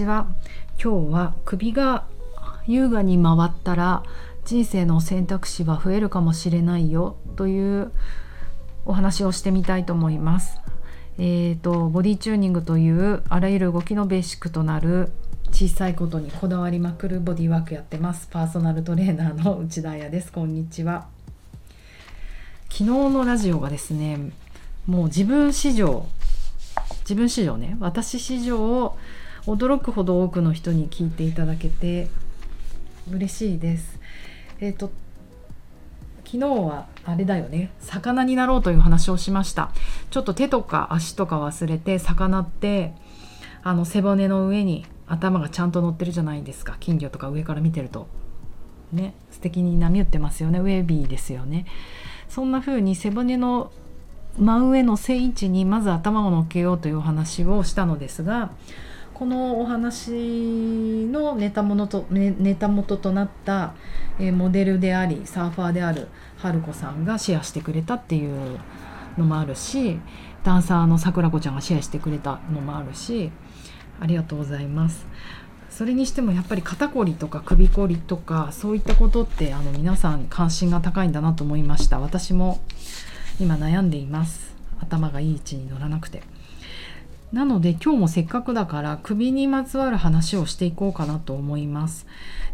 ちは今日は首が優雅に回ったら人生の選択肢は増えるかもしれないよというお話をしてみたいと思います。えーと、ボディチューニングというあらゆる動きのベーシックとなる小さいことにこだわりまくるボディワークやってます。パーソナルトレーナーの内田彩です。こんにちは。昨日のラジオがですねもう自分史上自分史上ね私史上驚くほど多くの人に聞いていただけて嬉しいです。えっ、ー、と昨日はあれだよね。魚になろうという話をしました。ちょっと手とか足とか忘れて魚ってあの背骨の上に頭がちゃんと乗ってるじゃないですか。金魚とか上から見てると。ね。素敵に波打ってますよね。ウェービーですよね。そんな風に背骨の真上の正位置にまず頭を乗っけようというお話をしたのですがこのお話のネタ元とネタ元となった、えモデルでありサーファーである春子さんがシェアしてくれたっていうのもあるしダンサーの桜子ちゃんがシェアしてくれたのもあるしありがとうございます。それにしてもやっぱり肩こりとか首こりとかそういったことってあの皆さん関心が高いんだなと思いました私も今悩んでいます頭がいい位置に乗らなくて。なので今日もせっかくだから首にまつわる話をしていこうかなと思います。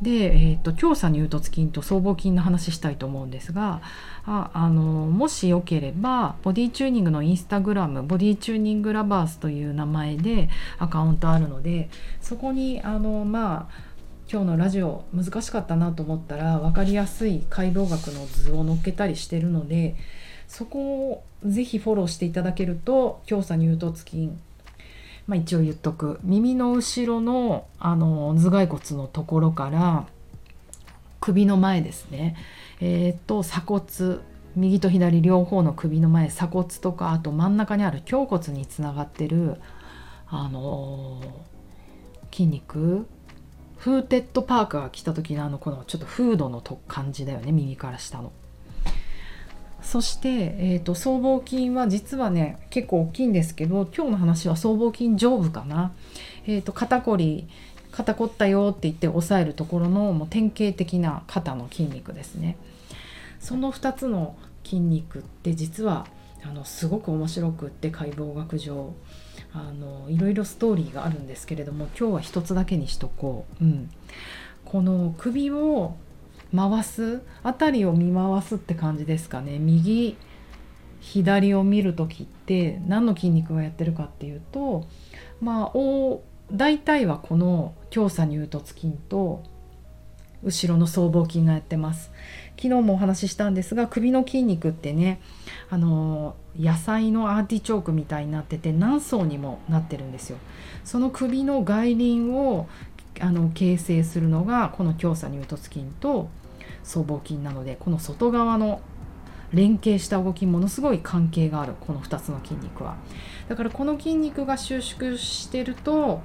で、えーと、強鎖乳突筋と僧帽筋の話したいと思うんですがああのもしよければボディチューニングのインスタグラムボディチューニングラバースという名前でアカウントあるのでそこにあのまあ今日のラジオ難しかったなと思ったら分かりやすい解剖学の図を載っけたりしてるのでそこをぜひフォローしていただけると強鎖乳突筋まあ、一応言っとく。耳の後ろのあの頭蓋骨のところから首の前ですね。えー、っと鎖骨。右と左両方の首の前鎖骨とかあと真ん中にある胸骨につながってるあのー、筋肉。フーテッドパークが来た時のあのこのちょっとフードのと感じだよね耳から下の。そして、えーと、僧帽筋は実はね結構大きいんですけど今日の話は僧帽筋上部かな、えーと、肩こり肩こったよって言って押さえるところのもう典型的な肩の筋肉ですね。その2つの筋肉って実はあのすごく面白くって解剖学上あのいろいろストーリーがあるんですけれども今日は一つだけにしとこう、うん、この首を回す？辺りを見回すって感じですかね。右左を見る時って何の筋肉がやってるかっていうとまあお大体はこの強鎖乳突筋と後ろの僧帽筋がやってます。昨日もお話ししたんですが首の筋肉ってねあの野菜のアーティチョークみたいになってて何層にもなってるんですよ。その首の外輪をあの形成するのがこの強鎖乳突筋と僧帽筋なのでこの外側の連携した動きものすごい関係があるこの2つの筋肉は。だからこの筋肉が収縮してると、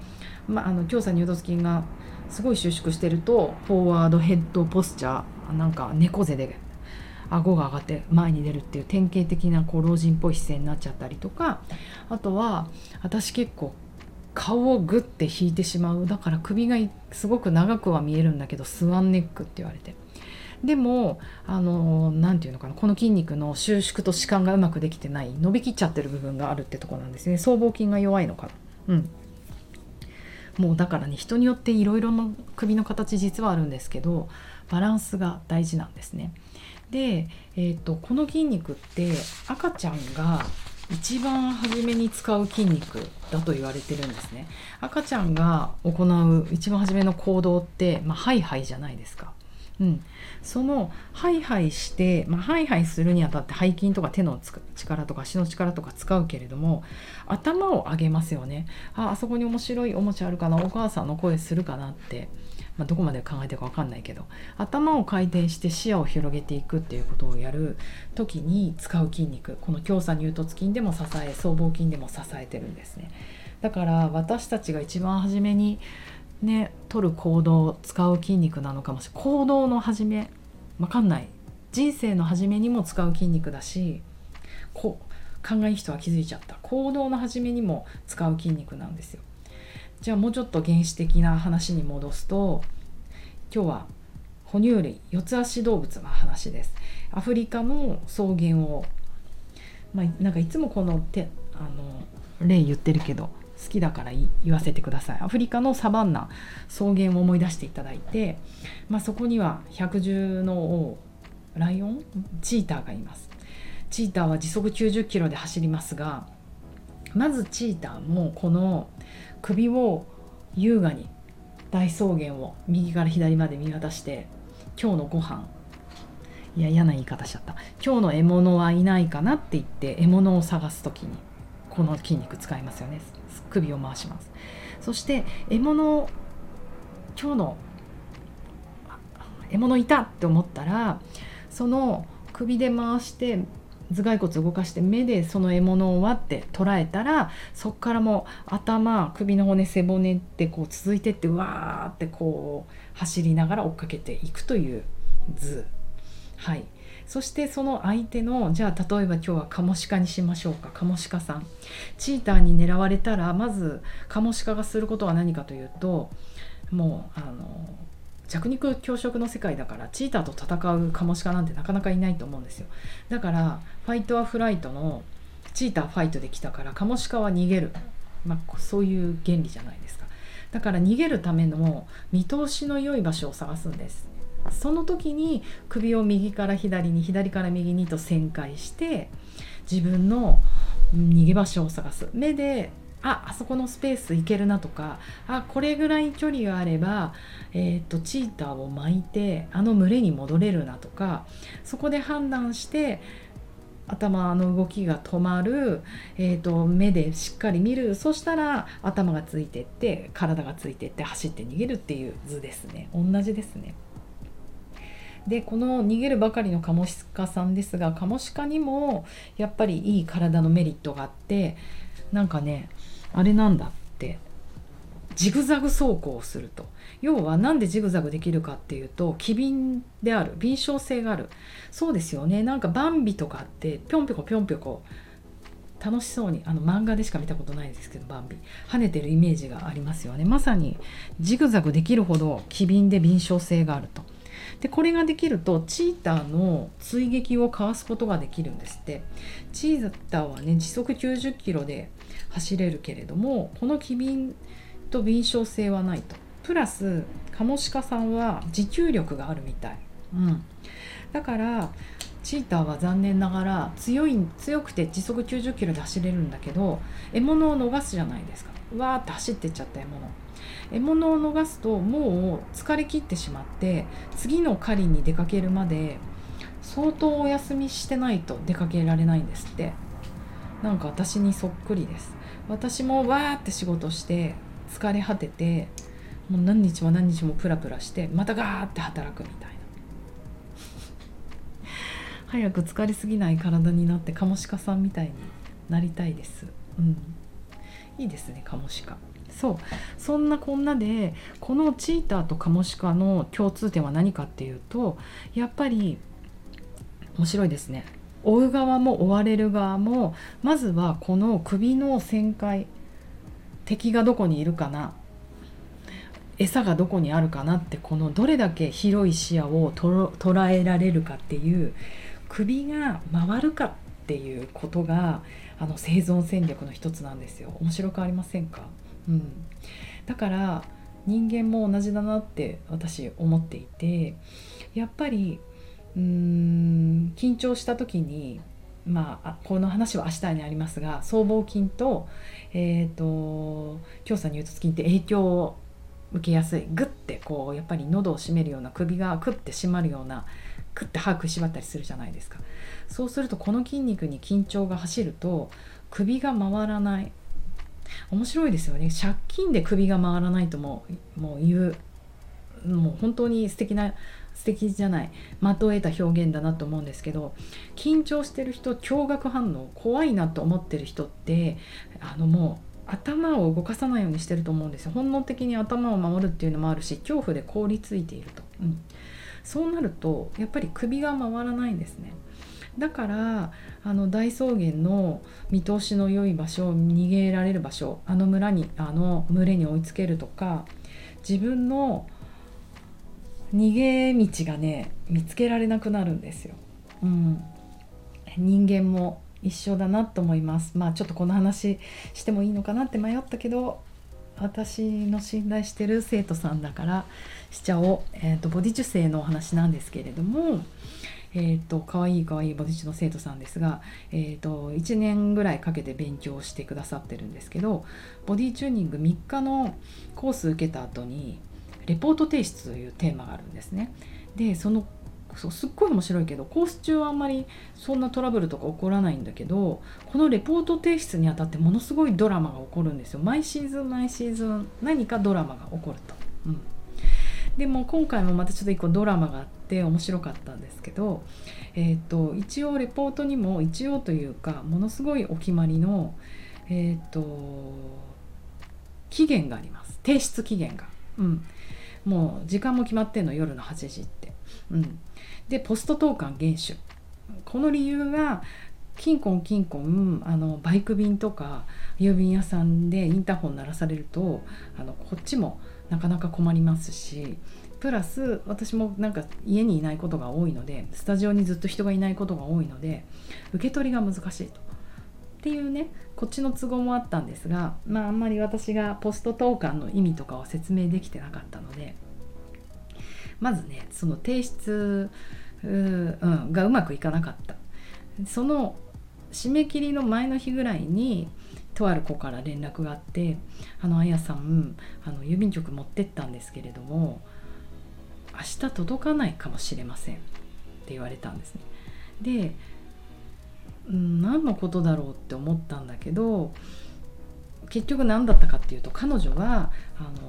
まあ、あの強鎖乳突筋がすごい収縮してるとフォワードヘッドポスチャーなんか猫背で顎が上がって前に出るっていう典型的なこう老人っぽい姿勢になっちゃったりとかあとは私結構顔をグッて引いてしまう。だから首がすごく長くは見えるんだけどスワンネックって言われて。でもあの何て言うのかなこの筋肉の収縮と弛緩がうまくできてない伸びきっちゃってる部分があるってとこなんですね。僧帽筋が弱いのか。なうん。もうだからね人によっていろいろな首の形実はあるんですけどバランスが大事なんですね。で、えーと、この筋肉って赤ちゃんが一番初めに使う筋肉だと言われてるんですね。赤ちゃんが行う一番初めの行動って、まあ、ハイハイじゃないですか。うん、そのハイハイして、まあ、ハイハイするにあたって背筋とか手の力とか足の力とか使うけれども頭を上げますよね。ああそこに面白いおもちゃあるかな。お母さんの声するかなって、まあ、どこまで考えてるか分かんないけど。頭を回転して視野を広げていくっていうことをやる時に使う筋肉。この強鎖乳突筋でも支え僧帽筋でも支えてるんですね。だから私たちが一番初めにね取る行動使う筋肉なのかもしれない。行動の始めわかんない。人生の初めにも使う筋肉だしこう考え人は気づいちゃった。行動の始めにも使う筋肉なんですよ。じゃあもうちょっと原始的な話に戻すと今日は哺乳類四つ足動物の話です。アフリカの草原をまあ、なんかいつもこのてあの例言ってるけど好きだから言わせてください。アフリカのサバンナ草原を思い出していただいて、まあ、そこには百獣の王ライオン？チーターがいます。チーターは時速90キロで走りますがまずチーターもこの首を優雅に大草原を右から左まで見渡して今日のご飯いや嫌な言い方しちゃった。今日の獲物はいないかなって言って獲物を探す時にこの筋肉使いますよね。首を回します。そして獲物今日の獲物いたって思ったらその首で回して頭蓋骨動かして目でその獲物を割って捉えたらそこからもう頭首の骨背骨ってこう続いてってわーってこう走りながら追っかけていくという図。はい。そしてその相手のじゃあ例えば今日はカモシカにしましょうか。カモシカさん。チーターに狙われたらまずカモシカがすることは何かというともうあの弱肉強食の世界だからチーターと戦うカモシカなんてなかなかいないと思うんですよ。だからファイトアフライトのチーターファイトできたからカモシカは逃げる、まあ、そういう原理じゃないですか。だから逃げるための見通しの良い場所を探すんです。その時に首を右から左に左から右にと旋回して自分の逃げ場所を探す。目でああそこのスペース行けるなとかあこれぐらい距離があれば、えーと、チーターを巻いてあの群れに戻れるなとかそこで判断して頭の動きが止まる、えーと、目でしっかり見る。そしたら頭がついてって体がついてって走って逃げるっていう図ですね。同じですね。でこの逃げるばかりのカモシカさんですがカモシカにもやっぱりいい体のメリットがあってなんかねあれなんだってジグザグ走行をすると。要は何でジグザグできるかっていうと機敏である敏捷性がある。そうですよね。なんかバンビとかってぴょんぴょこぴょんぴょこ楽しそうにあの漫画でしか見たことないですけどバンビ。跳ねてるイメージがありますよね。まさにジグザグできるほど機敏で敏捷性があると。でこれができるとチーターの追撃をかわすことができるんですって。チーターはね時速90キロで走れるけれどもこの機敏と敏捷性はないと。プラスカモシカさんは持久力があるみたい、うん、だからチーターは残念ながら強い強くて時速90キロで走れるんだけど獲物を逃すじゃないですか。わーって走ってっちゃった獲物。獲物を逃すともう疲れ切ってしまって次の狩りに出かけるまで相当お休みしてないと出かけられないんですって。なんか私にそっくりです。私もわーって仕事して疲れ果ててもう何日も何日もプラプラしてまたガーって働くみたいな。早く疲れすぎない体になってカモシカさんみたいになりたいです。うん。いいですねカモシカ。そう。そんなこんなでこのチーターとカモシカの共通点は何かっていうとやっぱり面白いですね。追う側も追われる側もまずはこの首の旋回敵がどこにいるかな。餌がどこにあるかなってこのどれだけ広い視野を捉えられるかっていう首が回るかっていうことがあの生存戦略の一つなんですよ。面白くありませんか？うん、だから人間も同じだなって私思っていてやっぱりうーん緊張した時にまあ、この話は明日にありますが僧帽筋と,、えーと、強鎖乳突筋って影響を受けやすい。グッてこうやっぱり喉を締めるような首がクッて締まるようなクッて歯食いしばったりするじゃないですか。そうするとこの筋肉に緊張が走ると首が回らない。面白いですよね。借金で首が回らないとももう言うもう本当に素敵な素敵じゃない。的を得た表現だなと思うんですけど緊張してる人驚愕反応怖いなと思ってる人ってあのもう頭を動かさないようにしてると思うんですよ。本能的に頭を守るっていうのもあるし恐怖で凍りついていると、うん、そうなるとやっぱり首が回らないんですね。だからあの大草原の見通しの良い場所逃げられる場所あの村にあの群れに追いつけるとか自分の逃げ道がね見つけられなくなるんですよ。うん、人間も一緒だなと思います。まあちょっとこの話してもいいのかなって迷ったけど私の信頼してる生徒さんだからしちゃおう、えーと、ボディ受精のお話なんですけれどもえーと、かわいいかわいいボディチの生徒さんですが、えーと、1年ぐらいかけて勉強してくださってるんですけどボディチューニング3日のコース受けた後にレポート提出というテーマがあるんですね。でそのそうすっごい面白いけどコース中はあんまりそんなトラブルとか起こらないんだけどこのレポート提出にあたってものすごいドラマが起こるんですよ毎シーズン毎シーズン何かドラマが起こると。うんでも今回もまたちょっと一個ドラマがあって面白かったんですけど、えーと、一応レポートにも一応というかものすごいお決まりの、えーと期限があります提出期限が。うん、もう時間も決まってんの夜の8時って。うん、でポスト投函厳守この理由が金婚金婚あのバイク便とか郵便屋さんでインターホン鳴らされるとあのこっちもなかなか困りますしプラス私もなんか家にいないことが多いのでスタジオにずっと人がいないことが多いので受け取りが難しいと。っていうねこっちの都合もあったんですがまああんまり私がポスト投函の意味とかを説明できてなかったのでまずねその提出う、うん、がうまくいかなかったその締め切りの前の日ぐらいにとある子から連絡があって「あのあやさんあの郵便局持ってったんですけれども明日届かないかもしれません」って言われたんですね。で、何のことだろうって思ったんだけど結局何だったかっていうと彼女は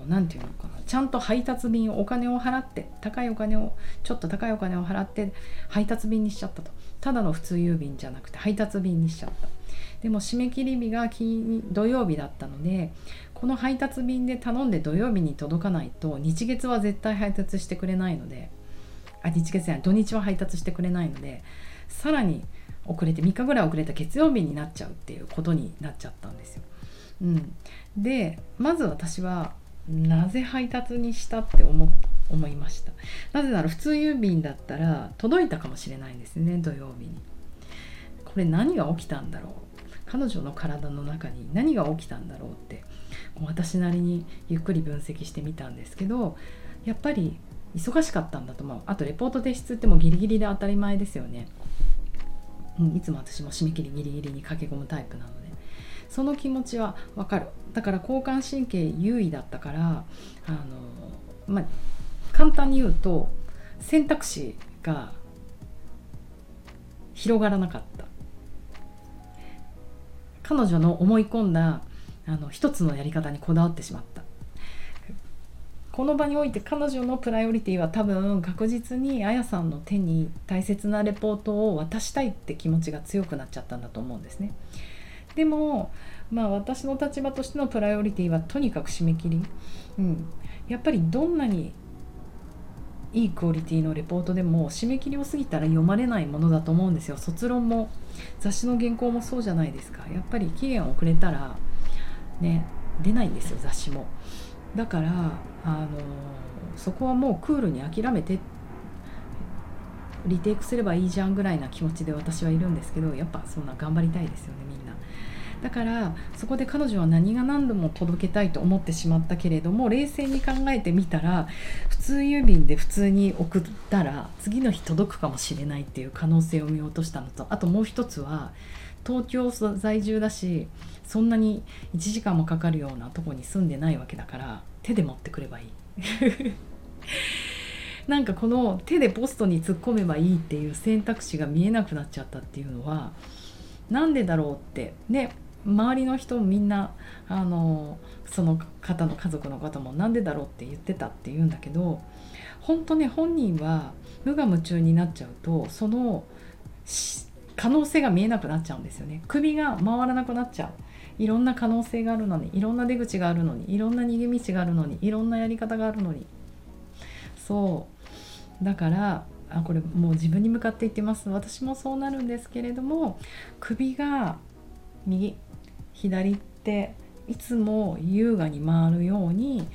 何て言うのかなちゃんと配達便お金を払って高いお金をちょっと高いお金を払って配達便にしちゃったとただの普通郵便じゃなくて配達便にしちゃったでも締め切り日が金土曜日だったのでこの配達便で頼んで土曜日に届かないと日月は絶対配達してくれないのであ日月じゃない土日は配達してくれないのでさらに遅れて3日ぐらい遅れた月曜日になっちゃうっていうことになっちゃったんですよ。うん、でまず私はなぜ配達にしたって思思いました。なぜなら普通郵便だったら届いたかもしれないんですね土曜日に。これ何が起きたんだろう。彼女の体の中に何が起きたんだろうって私なりにゆっくり分析してみたんですけどやっぱり忙しかったんだと思うあとレポート提出ってもうギリギリで当たり前ですよね、うん、いつも私も締め切りギリギリに駆け込むタイプなので。その気持ちはわかる。だから交感神経優位だったからあの、まあ、簡単に言うと選択肢が広がらなかった。彼女の思い込んだあの一つのやり方にこだわってしまった。この場において彼女のプライオリティは多分確実にあやさんの手に大切なレポートを渡したいって気持ちが強くなっちゃったんだと思うんですね。でもまあ私の立場としてのプライオリティはとにかく締め切り、うん、やっぱりどんなにいいクオリティのレポートでも締め切りを過ぎたら読まれないものだと思うんですよ。卒論も雑誌の原稿もそうじゃないですか。やっぱり期限遅れたらね出ないんですよ雑誌も。だからあのそこはもうクールに諦めてリテイクすればいいじゃんぐらいな気持ちで私はいるんですけどやっぱそんな頑張りたいですよねみんな。だからそこで彼女は何が何度も届けたいと思ってしまったけれども冷静に考えてみたら普通郵便で普通に送ったら次の日届くかもしれないっていう可能性を見落としたのとあともう一つは東京在住だしそんなに1時間もかかるようなとこに住んでないわけだから手で持ってくればいい。なんかこの手でポストに突っ込めばいいっていう選択肢が見えなくなっちゃったっていうのは何でだろうってね周りの人みんなあのその方の家族の方も何でだろうって言ってたって言うんだけど本当ね本人は無我夢中になっちゃうとその可能性が見えなくなっちゃうんですよね。首が回らなくなっちゃう。いろんな可能性があるのにいろんな出口があるのにいろんな逃げ道があるのにいろんなやり方があるのに。そう。だからあこれもう自分に向かって言ってます。私もそうなるんですけれども首が右左っていつも優雅に回るように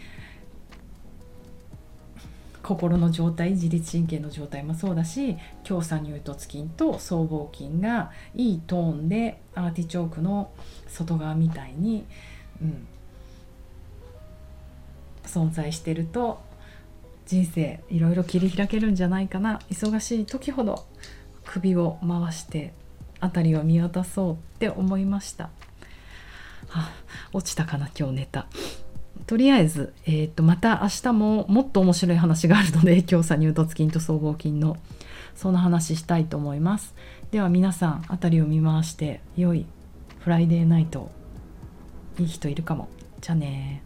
心の状態自律神経の状態もそうだし強鎖乳突筋と僧帽筋がいいトーンでアーティチョークの外側みたいに、うん、存在してると人生いろいろ切り開けるんじゃないかな忙しい時ほど首を回して辺りを見渡そうって思いました。あ、落ちたかな今日ネタ。とりあえず、えー、とまた明日ももっと面白い話があるので今日さ乳突筋と僧帽筋の。その話したいと思います。では皆さん辺りを見回して良いフライデーナイト。いい人いるかも。じゃあね